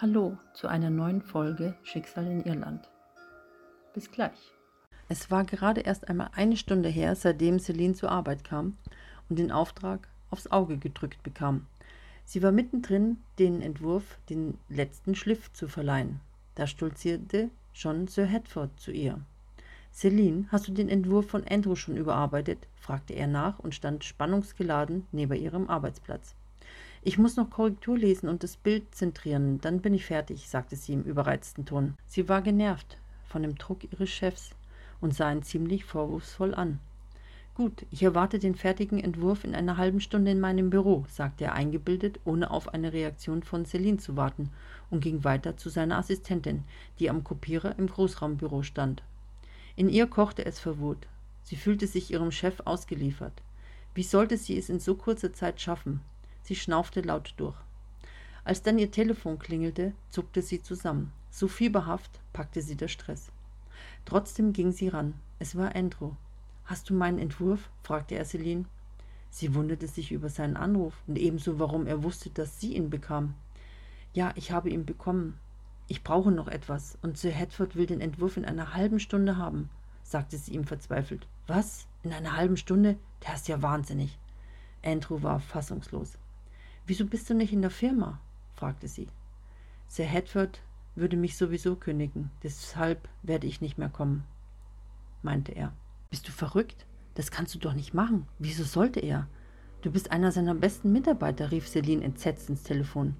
Hallo zu einer neuen Folge Schicksal in Irland. Bis gleich. Es war gerade erst einmal eine Stunde her, seitdem Celine zur Arbeit kam und den Auftrag aufs Auge gedrückt bekam. Sie war mittendrin, den Entwurf, den letzten Schliff zu verleihen. Da stolzierte schon Sir Hedford zu ihr. Celine, hast du den Entwurf von Andrew schon überarbeitet? fragte er nach und stand spannungsgeladen neben ihrem Arbeitsplatz. Ich muss noch Korrektur lesen und das Bild zentrieren, dann bin ich fertig, sagte sie im überreizten Ton. Sie war genervt von dem Druck ihres Chefs und sah ihn ziemlich vorwurfsvoll an. Gut, ich erwarte den fertigen Entwurf in einer halben Stunde in meinem Büro, sagte er eingebildet, ohne auf eine Reaktion von Celine zu warten, und ging weiter zu seiner Assistentin, die am Kopierer im Großraumbüro stand. In ihr kochte es vor Wut. Sie fühlte sich ihrem Chef ausgeliefert. Wie sollte sie es in so kurzer Zeit schaffen? Sie schnaufte laut durch. Als dann ihr Telefon klingelte, zuckte sie zusammen. So fieberhaft packte sie der Stress. Trotzdem ging sie ran. Es war Andrew. Hast du meinen Entwurf? fragte er Celine. Sie wunderte sich über seinen Anruf und ebenso, warum er wusste, dass sie ihn bekam. Ja, ich habe ihn bekommen. Ich brauche noch etwas, und Sir Hedford will den Entwurf in einer halben Stunde haben, sagte sie ihm verzweifelt. Was? In einer halben Stunde? Der ist ja wahnsinnig. Andrew war fassungslos. Wieso bist du nicht in der Firma? fragte sie. Sir Hedford würde mich sowieso kündigen, deshalb werde ich nicht mehr kommen, meinte er. Bist du verrückt? Das kannst du doch nicht machen. Wieso sollte er? Du bist einer seiner besten Mitarbeiter, rief Celine entsetzt ins Telefon.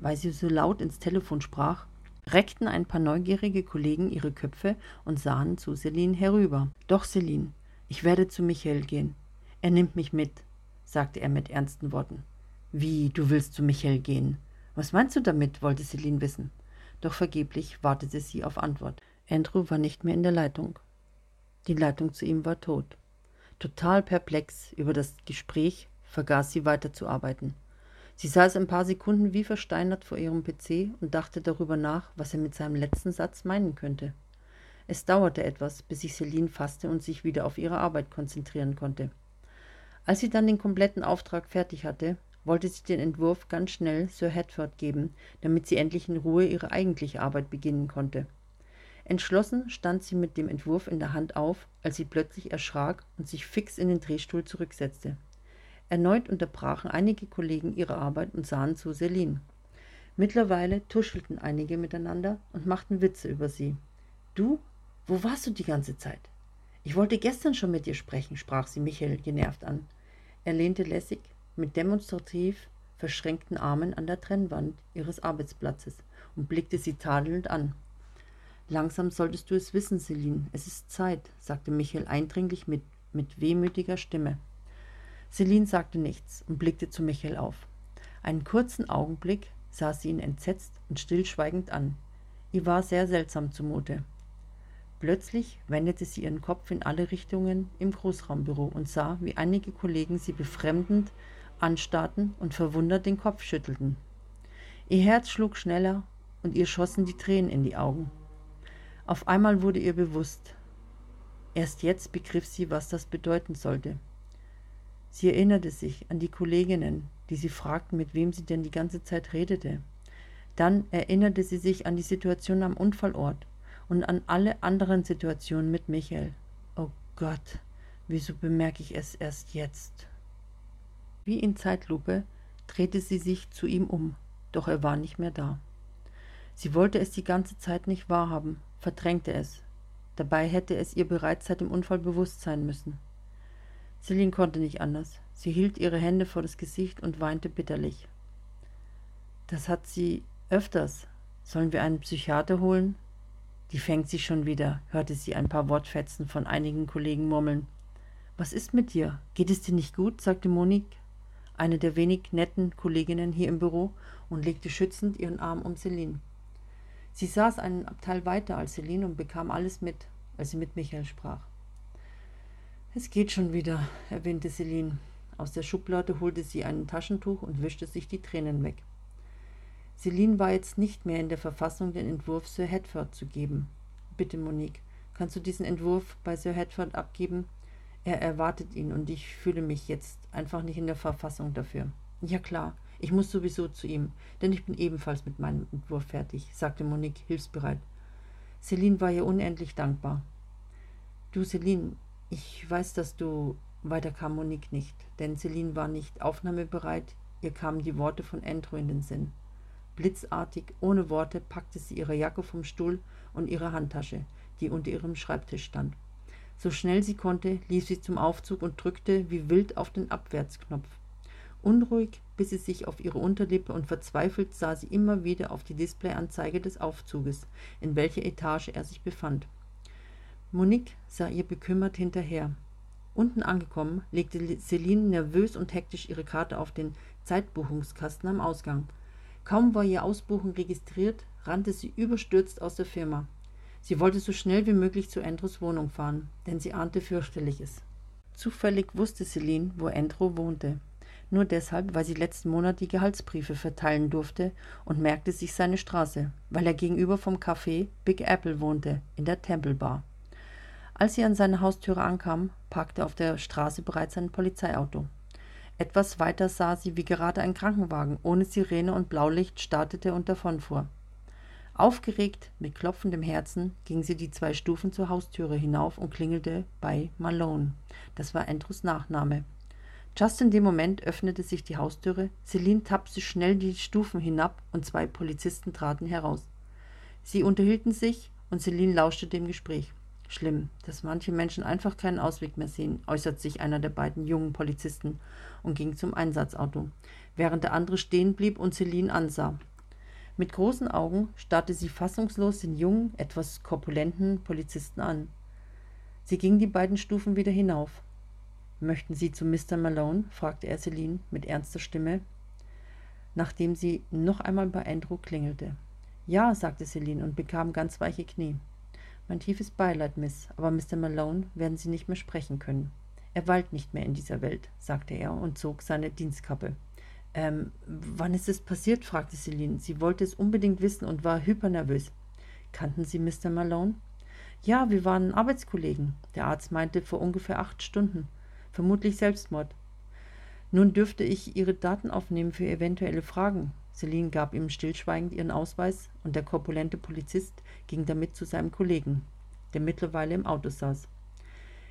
Weil sie so laut ins Telefon sprach, reckten ein paar neugierige Kollegen ihre Köpfe und sahen zu Celine herüber. Doch, Celine, ich werde zu Michael gehen. Er nimmt mich mit, sagte er mit ernsten Worten. Wie, du willst zu Michael gehen? Was meinst du damit? wollte Celine wissen. Doch vergeblich wartete sie auf Antwort. Andrew war nicht mehr in der Leitung. Die Leitung zu ihm war tot. Total perplex über das Gespräch vergaß sie weiterzuarbeiten. Sie saß ein paar Sekunden wie versteinert vor ihrem PC und dachte darüber nach, was er mit seinem letzten Satz meinen könnte. Es dauerte etwas, bis sich Celine fasste und sich wieder auf ihre Arbeit konzentrieren konnte. Als sie dann den kompletten Auftrag fertig hatte, wollte sie den Entwurf ganz schnell Sir Hedford geben, damit sie endlich in Ruhe ihre eigentliche Arbeit beginnen konnte. Entschlossen stand sie mit dem Entwurf in der Hand auf, als sie plötzlich erschrak und sich fix in den Drehstuhl zurücksetzte. Erneut unterbrachen einige Kollegen ihre Arbeit und sahen zu Celine. Mittlerweile tuschelten einige miteinander und machten Witze über sie. Du? Wo warst du die ganze Zeit? Ich wollte gestern schon mit dir sprechen, sprach sie Michael genervt an. Er lehnte lässig, mit demonstrativ verschränkten Armen an der Trennwand ihres Arbeitsplatzes und blickte sie tadelnd an. Langsam solltest du es wissen, Celine, es ist Zeit, sagte Michael eindringlich mit, mit wehmütiger Stimme. Celine sagte nichts und blickte zu Michael auf. Einen kurzen Augenblick sah sie ihn entsetzt und stillschweigend an. Ihr war sehr seltsam zumute. Plötzlich wendete sie ihren Kopf in alle Richtungen im Großraumbüro und sah, wie einige Kollegen sie befremdend anstarrten und verwundert den Kopf schüttelten. Ihr Herz schlug schneller und ihr schossen die Tränen in die Augen. Auf einmal wurde ihr bewusst. Erst jetzt begriff sie, was das bedeuten sollte. Sie erinnerte sich an die Kolleginnen, die sie fragten, mit wem sie denn die ganze Zeit redete. Dann erinnerte sie sich an die Situation am Unfallort und an alle anderen Situationen mit Michael. Oh Gott, wieso bemerke ich es erst jetzt? Wie in Zeitlupe drehte sie sich zu ihm um, doch er war nicht mehr da. Sie wollte es die ganze Zeit nicht wahrhaben, verdrängte es. Dabei hätte es ihr bereits seit dem Unfall bewusst sein müssen. Celine konnte nicht anders. Sie hielt ihre Hände vor das Gesicht und weinte bitterlich. Das hat sie öfters. Sollen wir einen Psychiater holen? Die fängt sich schon wieder, hörte sie ein paar Wortfetzen von einigen Kollegen murmeln. Was ist mit dir? Geht es dir nicht gut? sagte Monique eine der wenig netten Kolleginnen hier im Büro, und legte schützend ihren Arm um Celine. Sie saß einen Abteil weiter als Celine und bekam alles mit, als sie mit Michael sprach. Es geht schon wieder, erwähnte Celine. Aus der Schublade holte sie ein Taschentuch und wischte sich die Tränen weg. Celine war jetzt nicht mehr in der Verfassung, den Entwurf Sir Hedford zu geben. Bitte, Monique, kannst du diesen Entwurf bei Sir Hedford abgeben? Er erwartet ihn und ich fühle mich jetzt einfach nicht in der Verfassung dafür. Ja klar, Ich muss sowieso zu ihm, denn ich bin ebenfalls mit meinem Entwurf fertig, sagte Monique hilfsbereit. Celine war ihr unendlich dankbar. Du, Celine, ich weiß, dass du. Weiter kam Monique nicht, denn Celine war nicht aufnahmebereit, ihr kamen die Worte von Andrew in den Sinn. Blitzartig, ohne Worte, packte sie ihre Jacke vom Stuhl und ihre Handtasche, die unter ihrem Schreibtisch stand. So schnell sie konnte, lief sie zum Aufzug und drückte wie wild auf den Abwärtsknopf. Unruhig biss sie sich auf ihre Unterlippe und verzweifelt sah sie immer wieder auf die Displayanzeige des Aufzuges, in welcher Etage er sich befand. Monique sah ihr bekümmert hinterher. Unten angekommen, legte Celine nervös und hektisch ihre Karte auf den Zeitbuchungskasten am Ausgang. Kaum war ihr Ausbuchen registriert, rannte sie überstürzt aus der Firma. Sie wollte so schnell wie möglich zu Andrews Wohnung fahren, denn sie ahnte fürchterliches. Zufällig wusste Celine, wo Andrew wohnte. Nur deshalb, weil sie letzten Monat die Gehaltsbriefe verteilen durfte und merkte sich seine Straße, weil er gegenüber vom Café Big Apple wohnte, in der Temple Bar. Als sie an seine Haustüre ankam, parkte auf der Straße bereits ein Polizeiauto. Etwas weiter sah sie, wie gerade ein Krankenwagen ohne Sirene und Blaulicht startete und davonfuhr. Aufgeregt, mit klopfendem Herzen, ging sie die zwei Stufen zur Haustüre hinauf und klingelte bei Malone. Das war Andrews Nachname. Just in dem Moment öffnete sich die Haustüre, Celine tappte schnell die Stufen hinab und zwei Polizisten traten heraus. Sie unterhielten sich und Celine lauschte dem Gespräch. Schlimm, dass manche Menschen einfach keinen Ausweg mehr sehen, äußerte sich einer der beiden jungen Polizisten und ging zum Einsatzauto, während der andere stehen blieb und Celine ansah. Mit großen Augen starrte sie fassungslos den jungen, etwas korpulenten Polizisten an. Sie ging die beiden Stufen wieder hinauf. Möchten Sie zu Mr. Malone? fragte er Celine mit ernster Stimme, nachdem sie noch einmal bei Andrew klingelte. Ja, sagte Celine und bekam ganz weiche Knie. Mein tiefes Beileid, Miss, aber Mr. Malone werden Sie nicht mehr sprechen können. Er weilt nicht mehr in dieser Welt, sagte er und zog seine Dienstkappe. Ähm, wann ist es passiert? fragte Celine. Sie wollte es unbedingt wissen und war hypernervös. Kannten Sie Mr. Malone? Ja, wir waren Arbeitskollegen. Der Arzt meinte vor ungefähr acht Stunden. Vermutlich Selbstmord. Nun dürfte ich Ihre Daten aufnehmen für eventuelle Fragen. Celine gab ihm stillschweigend ihren Ausweis und der korpulente Polizist ging damit zu seinem Kollegen, der mittlerweile im Auto saß.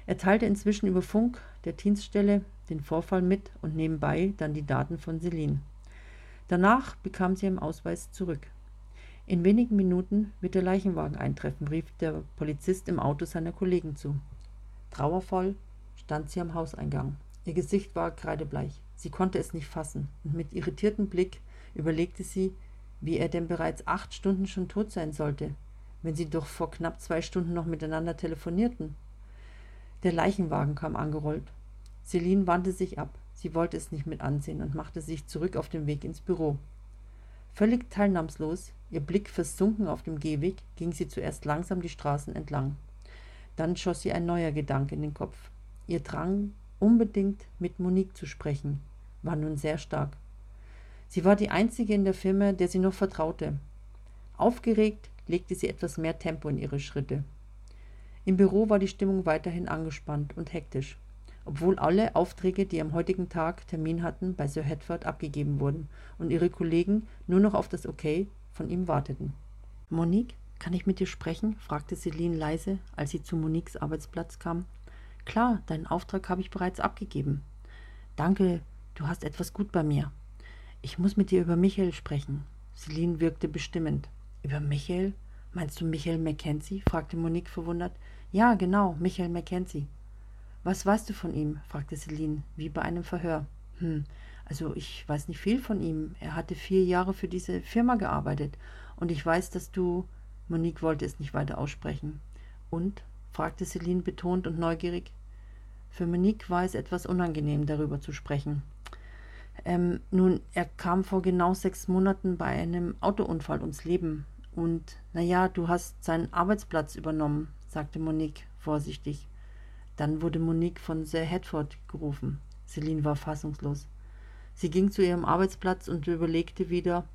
Er teilte inzwischen über Funk der Dienststelle den Vorfall mit und nebenbei dann die Daten von Celine. Danach bekam sie ihren Ausweis zurück. In wenigen Minuten wird der Leichenwagen eintreffen, rief der Polizist im Auto seiner Kollegen zu. Trauervoll stand sie am Hauseingang. Ihr Gesicht war kreidebleich. Sie konnte es nicht fassen, und mit irritiertem Blick überlegte sie, wie er denn bereits acht Stunden schon tot sein sollte, wenn sie doch vor knapp zwei Stunden noch miteinander telefonierten. Der Leichenwagen kam angerollt. Celine wandte sich ab. Sie wollte es nicht mit ansehen und machte sich zurück auf den Weg ins Büro. Völlig teilnahmslos, ihr Blick versunken auf dem Gehweg, ging sie zuerst langsam die Straßen entlang. Dann schoss ihr ein neuer Gedanke in den Kopf. Ihr Drang, unbedingt mit Monique zu sprechen, war nun sehr stark. Sie war die einzige in der Firma, der sie noch vertraute. Aufgeregt legte sie etwas mehr Tempo in ihre Schritte. Im Büro war die Stimmung weiterhin angespannt und hektisch, obwohl alle Aufträge, die am heutigen Tag Termin hatten, bei Sir Hedford abgegeben wurden und ihre Kollegen nur noch auf das Okay von ihm warteten. Monique, kann ich mit dir sprechen? fragte Celine leise, als sie zu Moniques Arbeitsplatz kam. Klar, deinen Auftrag habe ich bereits abgegeben. Danke, du hast etwas gut bei mir. Ich muss mit dir über Michael sprechen. Celine wirkte bestimmend. Über Michael? Meinst du Michael Mackenzie? fragte Monique verwundert. Ja, genau, Michael Mackenzie. Was weißt du von ihm? fragte Celine, wie bei einem Verhör. Hm, also ich weiß nicht viel von ihm. Er hatte vier Jahre für diese Firma gearbeitet. Und ich weiß, dass du. Monique wollte es nicht weiter aussprechen. Und? fragte Celine betont und neugierig. Für Monique war es etwas unangenehm, darüber zu sprechen. Ähm, nun, er kam vor genau sechs Monaten bei einem Autounfall ums Leben. Und, naja, du hast seinen Arbeitsplatz übernommen sagte Monique vorsichtig. Dann wurde Monique von Sir Hedford gerufen. Celine war fassungslos. Sie ging zu ihrem Arbeitsplatz und überlegte wieder,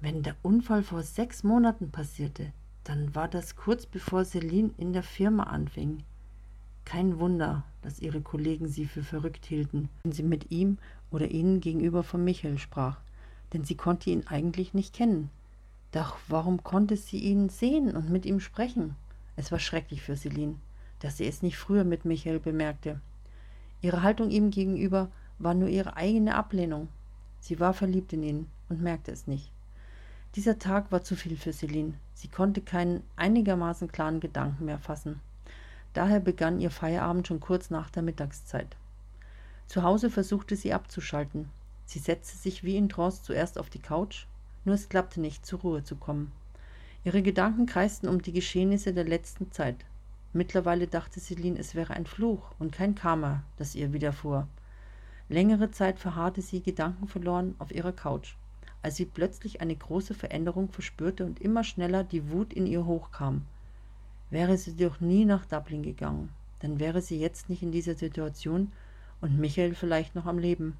wenn der Unfall vor sechs Monaten passierte, dann war das kurz bevor Celine in der Firma anfing. Kein Wunder, dass ihre Kollegen sie für verrückt hielten, wenn sie mit ihm oder ihnen gegenüber von Michael sprach, denn sie konnte ihn eigentlich nicht kennen. Doch warum konnte sie ihn sehen und mit ihm sprechen? Es war schrecklich für Celine, dass sie es nicht früher mit Michael bemerkte. Ihre Haltung ihm gegenüber war nur ihre eigene Ablehnung. Sie war verliebt in ihn und merkte es nicht. Dieser Tag war zu viel für Celine. Sie konnte keinen einigermaßen klaren Gedanken mehr fassen. Daher begann ihr Feierabend schon kurz nach der Mittagszeit. Zu Hause versuchte sie abzuschalten. Sie setzte sich wie in Trance zuerst auf die Couch, nur es klappte nicht, zur Ruhe zu kommen. Ihre Gedanken kreisten um die Geschehnisse der letzten Zeit. Mittlerweile dachte Celine, es wäre ein Fluch und kein Karma, das ihr widerfuhr. Längere Zeit verharrte sie gedankenverloren auf ihrer Couch, als sie plötzlich eine große Veränderung verspürte und immer schneller die Wut in ihr hochkam. Wäre sie doch nie nach Dublin gegangen, dann wäre sie jetzt nicht in dieser Situation und Michael vielleicht noch am Leben.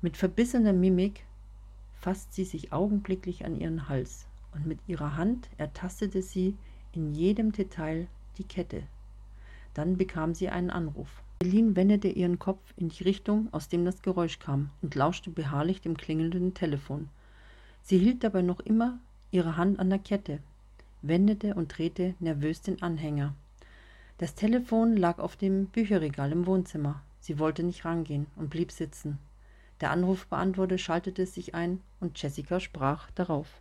Mit verbissener Mimik fasst sie sich augenblicklich an ihren Hals und mit ihrer Hand ertastete sie in jedem Detail die Kette. Dann bekam sie einen Anruf. Celine wendete ihren Kopf in die Richtung, aus dem das Geräusch kam, und lauschte beharrlich dem klingelnden Telefon. Sie hielt dabei noch immer ihre Hand an der Kette, wendete und drehte nervös den Anhänger. Das Telefon lag auf dem Bücherregal im Wohnzimmer. Sie wollte nicht rangehen und blieb sitzen. Der Anrufbeantworter schaltete sich ein und Jessica sprach darauf.